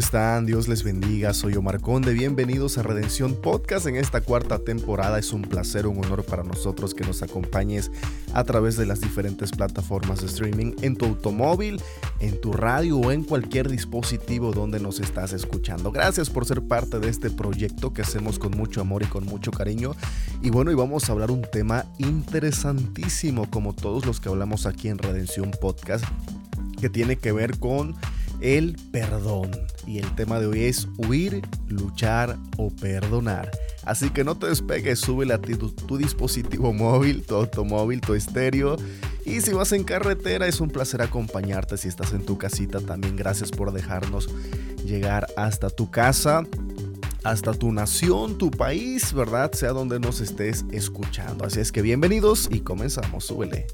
Están? Dios les bendiga. Soy Omar Conde. Bienvenidos a Redención Podcast en esta cuarta temporada. Es un placer, un honor para nosotros que nos acompañes a través de las diferentes plataformas de streaming, en tu automóvil, en tu radio o en cualquier dispositivo donde nos estás escuchando. Gracias por ser parte de este proyecto que hacemos con mucho amor y con mucho cariño. Y bueno, y vamos a hablar un tema interesantísimo como todos los que hablamos aquí en Redención Podcast, que tiene que ver con el perdón. Y el tema de hoy es huir, luchar o perdonar. Así que no te despegues, sube a tu, tu dispositivo móvil, tu automóvil, tu estéreo. Y si vas en carretera, es un placer acompañarte. Si estás en tu casita, también gracias por dejarnos llegar hasta tu casa hasta tu nación, tu país, ¿verdad? Sea donde nos estés escuchando. Así es que bienvenidos y comenzamos, súbele.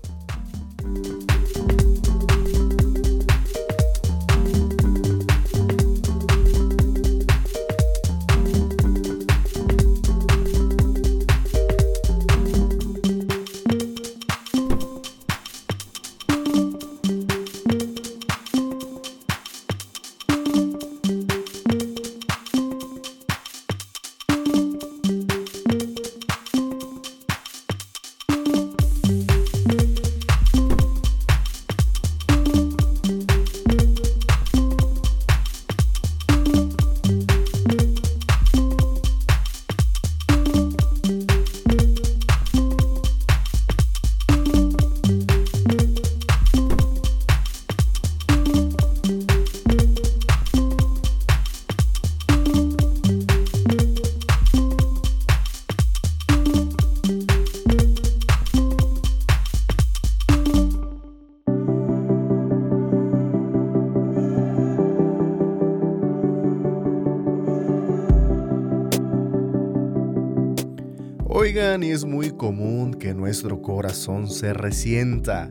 Oigan, y es muy común que nuestro corazón se resienta.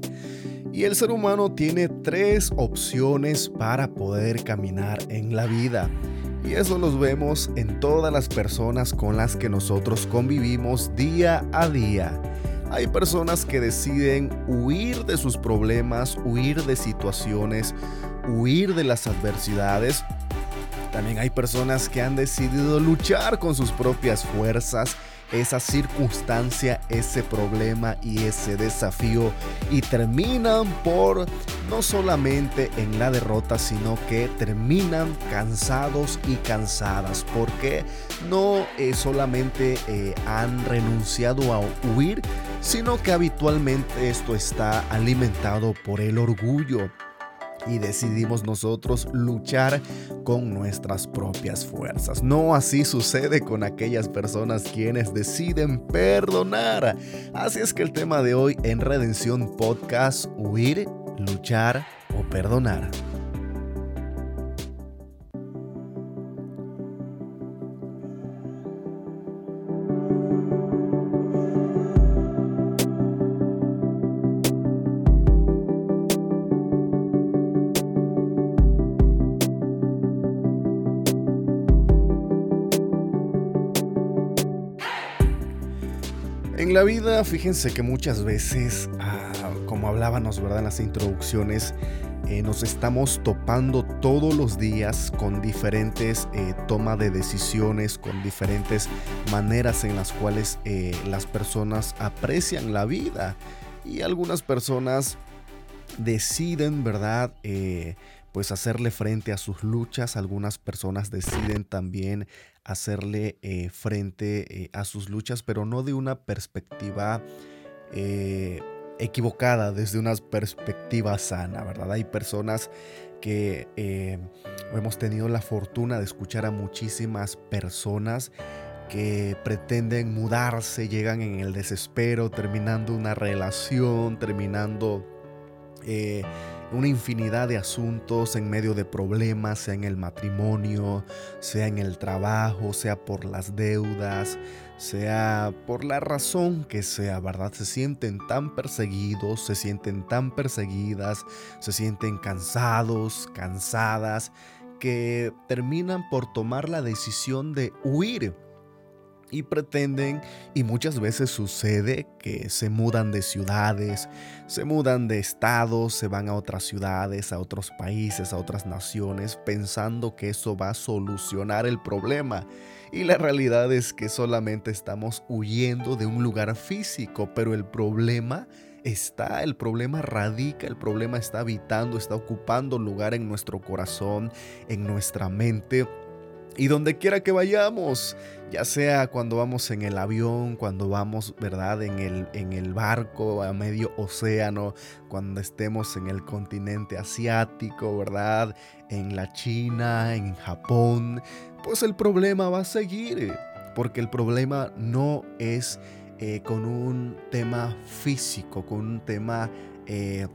Y el ser humano tiene tres opciones para poder caminar en la vida. Y eso los vemos en todas las personas con las que nosotros convivimos día a día. Hay personas que deciden huir de sus problemas, huir de situaciones, huir de las adversidades. También hay personas que han decidido luchar con sus propias fuerzas esa circunstancia, ese problema y ese desafío. Y terminan por no solamente en la derrota, sino que terminan cansados y cansadas porque no eh, solamente eh, han renunciado a huir, sino que habitualmente esto está alimentado por el orgullo y decidimos nosotros luchar con nuestras propias fuerzas. No así sucede con aquellas personas quienes deciden perdonar. Así es que el tema de hoy en Redención Podcast, huir, luchar o perdonar. La vida, fíjense que muchas veces, ah, como hablábamos, ¿verdad? En las introducciones, eh, nos estamos topando todos los días con diferentes eh, tomas de decisiones, con diferentes maneras en las cuales eh, las personas aprecian la vida. Y algunas personas deciden, ¿verdad? Pues hacerle frente a sus luchas. Algunas personas deciden también hacerle eh, frente eh, a sus luchas, pero no de una perspectiva eh, equivocada desde una perspectiva sana, ¿verdad? Hay personas que hemos tenido la fortuna de escuchar a muchísimas personas que pretenden mudarse, llegan en el desespero, terminando una relación, terminando una infinidad de asuntos en medio de problemas, sea en el matrimonio, sea en el trabajo, sea por las deudas, sea por la razón que sea, ¿verdad? Se sienten tan perseguidos, se sienten tan perseguidas, se sienten cansados, cansadas, que terminan por tomar la decisión de huir y pretenden, y muchas veces sucede que se mudan de ciudades, se mudan de estados, se van a otras ciudades, a otros países, a otras naciones, pensando que eso va a solucionar el problema. Y la realidad es que solamente estamos huyendo de un lugar físico, pero el problema está, el problema radica, el problema está habitando, está ocupando lugar en nuestro corazón, en nuestra mente y donde quiera que vayamos, ya sea cuando vamos en el avión, cuando vamos, ¿verdad? En el, en el barco a medio océano, cuando estemos en el continente asiático, ¿verdad? En la China, en Japón, pues el problema va a seguir. Porque el problema no es eh, con un tema físico, con un tema... Eh,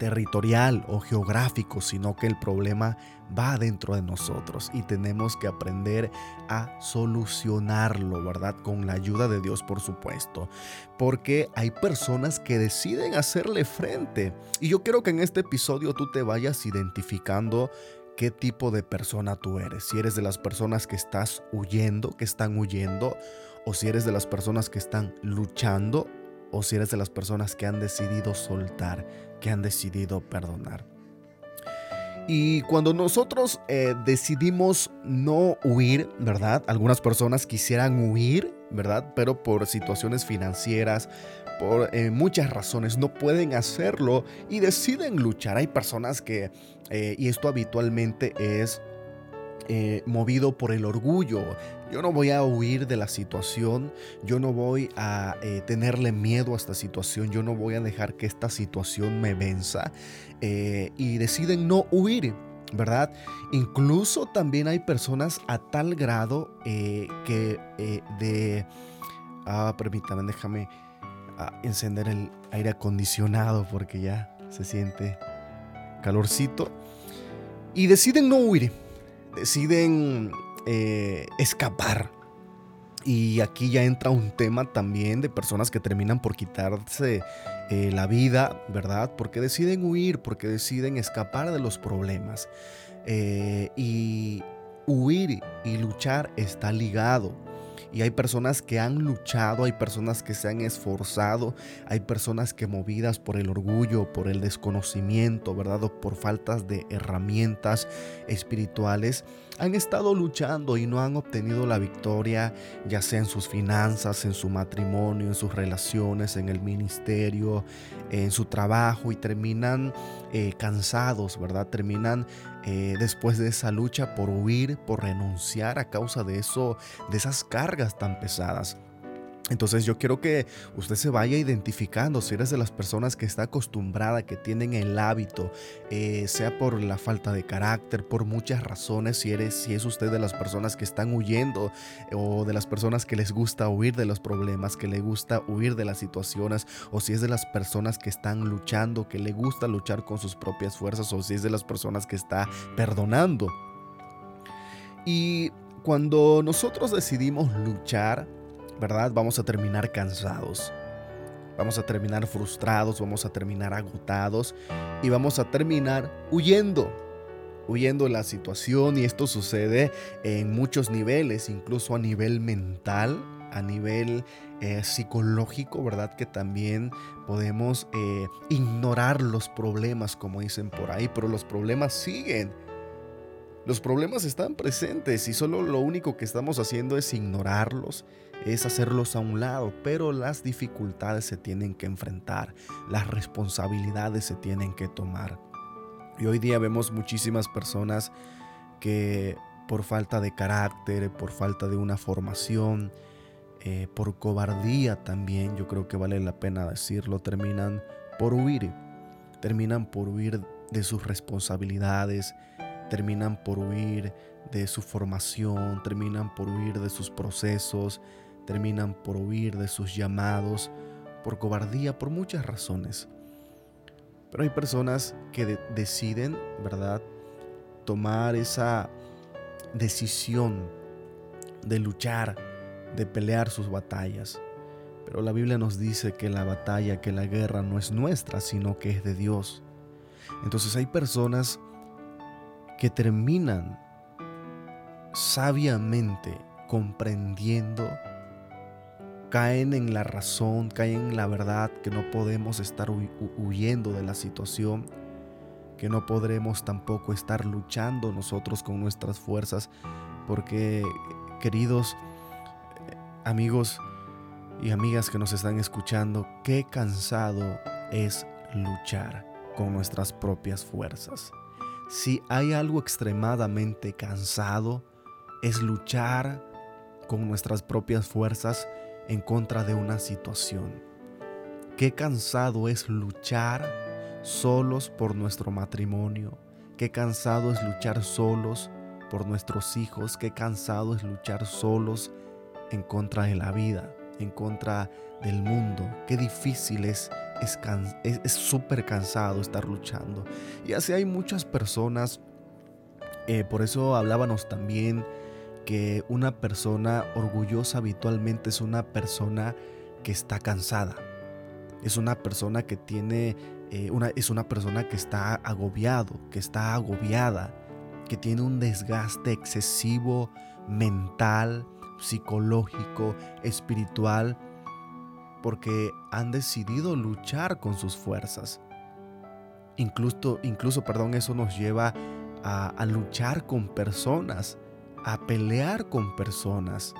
territorial o geográfico, sino que el problema va dentro de nosotros y tenemos que aprender a solucionarlo, ¿verdad? Con la ayuda de Dios, por supuesto. Porque hay personas que deciden hacerle frente. Y yo quiero que en este episodio tú te vayas identificando qué tipo de persona tú eres. Si eres de las personas que estás huyendo, que están huyendo, o si eres de las personas que están luchando, o si eres de las personas que han decidido soltar que han decidido perdonar. Y cuando nosotros eh, decidimos no huir, ¿verdad? Algunas personas quisieran huir, ¿verdad? Pero por situaciones financieras, por eh, muchas razones no pueden hacerlo y deciden luchar. Hay personas que, eh, y esto habitualmente es eh, movido por el orgullo. Yo no voy a huir de la situación, yo no voy a eh, tenerle miedo a esta situación, yo no voy a dejar que esta situación me venza eh, y deciden no huir. ¿Verdad? Incluso también hay personas a tal grado que de... Ah, permítame, déjame ah, encender el aire acondicionado porque ya se siente calorcito. Y deciden no huir deciden eh, escapar. Y aquí ya entra un tema también de personas que terminan por quitarse eh, la vida, ¿verdad? Porque deciden huir, porque deciden escapar de los problemas. Eh, y huir y luchar está ligado. Y hay personas que han luchado, hay personas que se han esforzado, hay personas que movidas por el orgullo, por el desconocimiento, ¿verdad? O por faltas de herramientas espirituales, han estado luchando y no han obtenido la victoria, ya sea en sus finanzas, en su matrimonio, en sus relaciones, en el ministerio, en su trabajo y terminan eh, cansados, ¿verdad? Terminan eh, después de esa lucha por huir, por renunciar a causa de eso, de esas cargas tan pesadas. Entonces yo quiero que usted se vaya identificando si eres de las personas que está acostumbrada, que tienen el hábito, eh, sea por la falta de carácter, por muchas razones, si eres, si es usted de las personas que están huyendo o de las personas que les gusta huir de los problemas, que le gusta huir de las situaciones, o si es de las personas que están luchando, que le gusta luchar con sus propias fuerzas, o si es de las personas que está perdonando. Y cuando nosotros decidimos luchar, ¿verdad? Vamos a terminar cansados. Vamos a terminar frustrados, vamos a terminar agotados y vamos a terminar huyendo, huyendo de la situación y esto sucede en muchos niveles, incluso a nivel mental, a nivel eh, psicológico, ¿verdad? Que también podemos eh, ignorar los problemas, como dicen por ahí, pero los problemas siguen. Los problemas están presentes y solo lo único que estamos haciendo es ignorarlos, es hacerlos a un lado, pero las dificultades se tienen que enfrentar, las responsabilidades se tienen que tomar. Y hoy día vemos muchísimas personas que por falta de carácter, por falta de una formación, eh, por cobardía también, yo creo que vale la pena decirlo, terminan por huir, terminan por huir de sus responsabilidades, terminan por huir de su formación, terminan por huir de sus procesos, terminan por huir de sus llamados, por cobardía, por muchas razones. Pero hay personas que deciden, ¿verdad?, tomar esa decisión de luchar, de pelear sus batallas. Pero la Biblia nos dice que la batalla, que la guerra no es nuestra, sino que es de Dios. Entonces hay personas que terminan sabiamente comprendiendo, caen en la razón, caen en la verdad, que no podemos estar huyendo de la situación, que no podremos tampoco estar luchando nosotros con nuestras fuerzas, porque queridos amigos y amigas que nos están escuchando, qué cansado es luchar con nuestras propias fuerzas. Si hay algo extremadamente cansado, es luchar con nuestras propias fuerzas en contra de una situación. Qué cansado es luchar solos por nuestro matrimonio. Qué cansado es luchar solos por nuestros hijos. Qué cansado es luchar solos en contra de la vida, en contra del mundo. Qué difícil es es súper cansado estar luchando. Y así hay muchas personas, eh, por eso hablábamos también que una persona orgullosa habitualmente es una persona que está cansada. Es una persona que tiene, eh, una, es una persona que está agobiado, que está agobiada, que tiene un desgaste excesivo mental, psicológico, espiritual, porque han decidido luchar con sus fuerzas. Incluso, incluso perdón, eso nos lleva a, a luchar con personas a pelear con personas,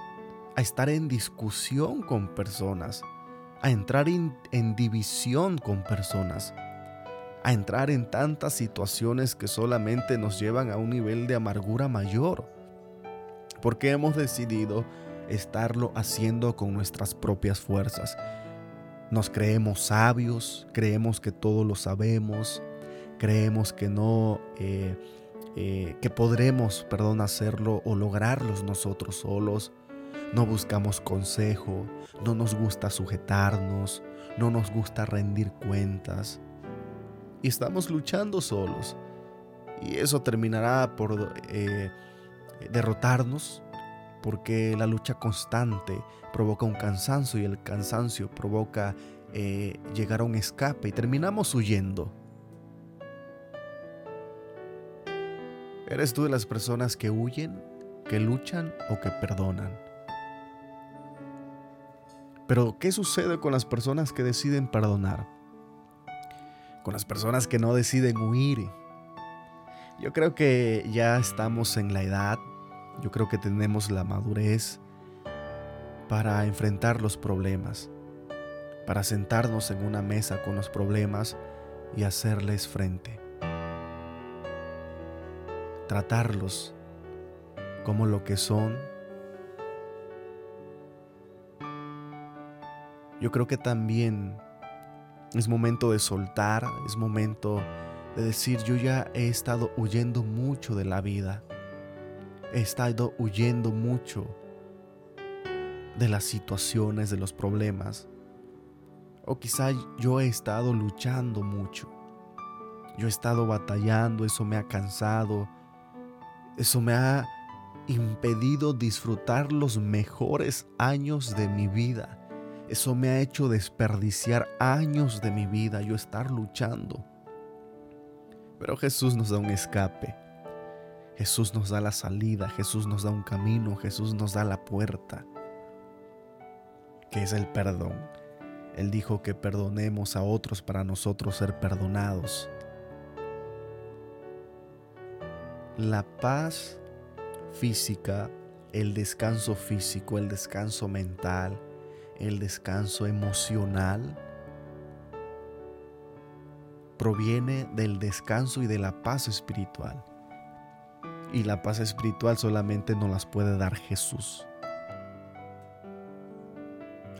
a estar en discusión con personas, a entrar en, división con personas, a entrar en tantas situaciones que solamente nos llevan a un nivel de amargura mayor, porque hemos decidido estarlo haciendo con nuestras propias fuerzas. Nos creemos sabios, creemos que todo lo sabemos, creemos que no... Eh, eh, que podremos, perdón, hacerlo o lograrlos nosotros solos. No buscamos consejo, no nos gusta sujetarnos, no nos gusta rendir cuentas. Y estamos luchando solos. Y eso terminará por eh, derrotarnos, porque la lucha constante provoca un cansancio y el cansancio provoca eh, llegar a un escape y terminamos huyendo. ¿Eres tú de las personas que huyen, que luchan o que perdonan? Pero, ¿qué sucede con las personas que deciden perdonar? Con las personas que no deciden huir. Yo creo que ya estamos en la edad, yo creo que tenemos la madurez para enfrentar los problemas, para sentarnos en una mesa con los problemas y hacerles frente tratarlos como lo que son. Yo creo que también es momento de soltar, es momento de decir, yo ya he estado huyendo mucho de la vida, he estado huyendo mucho de las situaciones, de los problemas, o quizá yo he estado luchando mucho, yo he estado batallando, eso me ha cansado, eso me ha impedido disfrutar los mejores años de mi vida. Eso me ha hecho desperdiciar años de mi vida, yo estar luchando. Pero Jesús nos da un escape. Jesús nos da la salida, Jesús nos da un camino, Jesús nos da la puerta, que es el perdón. Él dijo que perdonemos a otros para nosotros ser perdonados. la paz física, el descanso físico, el descanso mental, el descanso emocional, proviene del descanso y de la paz espiritual. Y la paz espiritual solamente nos las puede dar Jesús.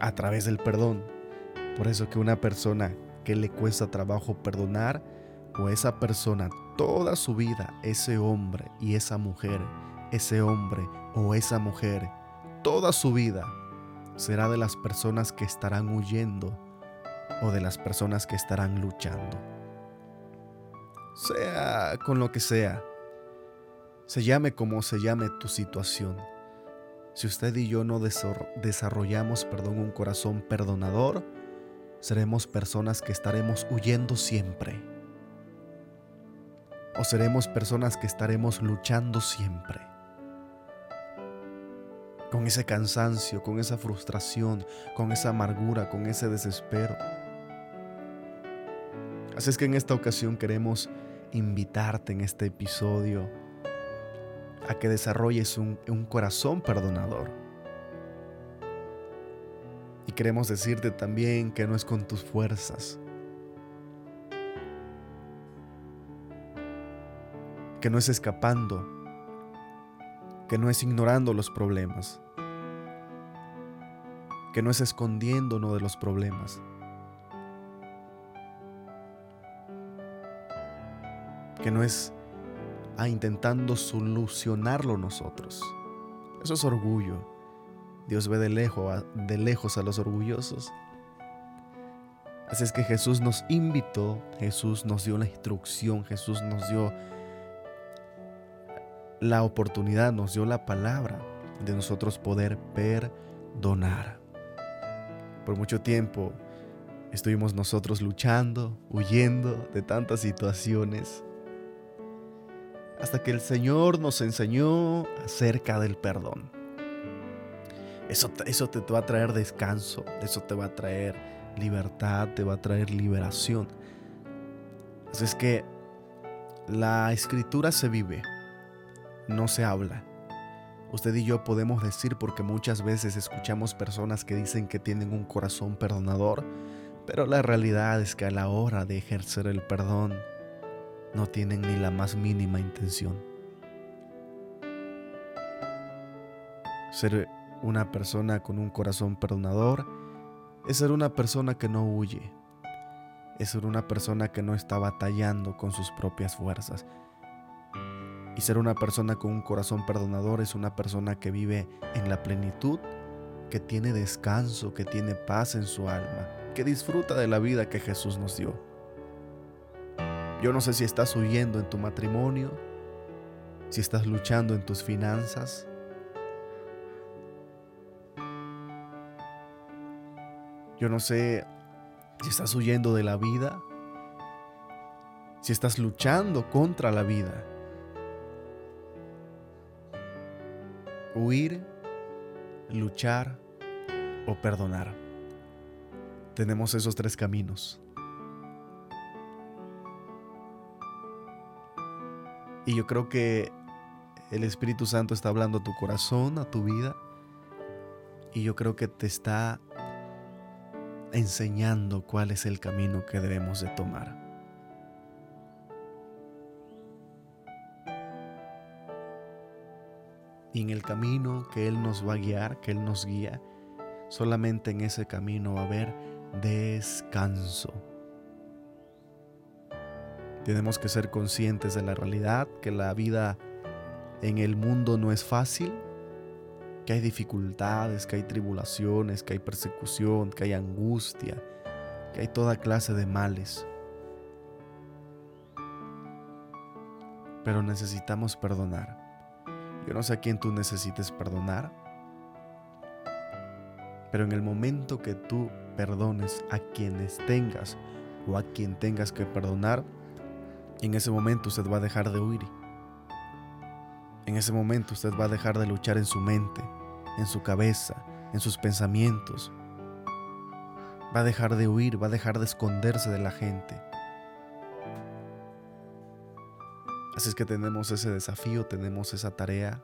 a través del perdón. Por eso que una persona que le cuesta trabajo perdonar, o esa persona toda su vida, ese hombre y esa mujer, ese hombre o esa mujer, toda su vida, será de las personas que estarán huyendo o de las personas que estarán luchando. Sea con lo que sea, se llame como se llame tu situación. Si usted y yo no desarrollamos, perdón, un corazón perdonador, seremos personas que estaremos huyendo siempre. O seremos personas que estaremos luchando siempre. Con ese cansancio, con esa frustración, con esa amargura, con ese desespero. Así es que en esta ocasión queremos invitarte en este episodio a que desarrolles un, un corazón perdonador. Y queremos decirte también que no es con tus fuerzas, que no es escapando, que no es ignorando los problemas, que no es escondiéndonos de los problemas, que no es a intentando solucionarlo nosotros. Eso es orgullo. Dios ve de lejos, de lejos a los orgullosos. Así es que Jesús nos invitó, Jesús nos dio la instrucción, Jesús nos dio la oportunidad, nos dio la palabra de nosotros poder perdonar. Por mucho tiempo estuvimos nosotros luchando, huyendo de tantas situaciones hasta que el Señor nos enseñó acerca del perdón. Eso, eso te, va a traer descanso, eso te va a traer libertad, te va a traer liberación. Así es que la escritura se vive, no se habla. Usted y yo podemos decir porque muchas veces escuchamos personas que dicen que tienen un corazón perdonador, pero la realidad es que a la hora de ejercer el perdón, no tienen ni la más mínima intención. Ser una persona con un corazón perdonador es ser una persona que no huye, es ser una persona que no está batallando con sus propias fuerzas. Y ser una persona con un corazón perdonador es una persona que vive en la plenitud, que tiene descanso, que tiene paz en su alma, que disfruta de la vida que Jesús nos dio. Yo no sé si estás huyendo en tu matrimonio, si estás luchando en tus finanzas. Yo no sé si estás huyendo de la vida, si estás luchando contra la vida. Huir, luchar o perdonar. Tenemos esos tres caminos. Y yo creo que el Espíritu Santo está hablando a tu corazón, a tu vida. Y yo creo que te está enseñando cuál es el camino que debemos de tomar. Y en el camino que Él nos va a guiar, que Él nos guía, solamente en ese camino va a haber descanso. Tenemos que ser conscientes de la realidad, que la vida en el mundo no es fácil, que hay dificultades, que hay tribulaciones, que hay persecución, que hay angustia, que hay toda clase de males. Pero necesitamos perdonar. Yo no sé a quién tú necesites perdonar, pero en el momento que tú perdones a quienes tengas o a quien tengas que perdonar, en ese momento usted va a dejar de huir. En ese momento usted va a dejar de luchar en su mente, en su cabeza, en sus pensamientos. Va a dejar de huir, va a dejar de esconderse de la gente. Así es que tenemos ese desafío, tenemos esa tarea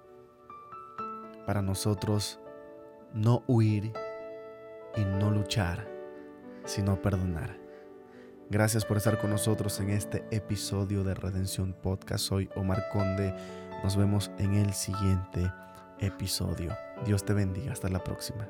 para nosotros no huir y no luchar, sino perdonar. Gracias por estar con nosotros en este episodio de Redención Podcast. Soy Omar Conde. Nos vemos en el siguiente episodio. Dios te bendiga. Hasta la próxima.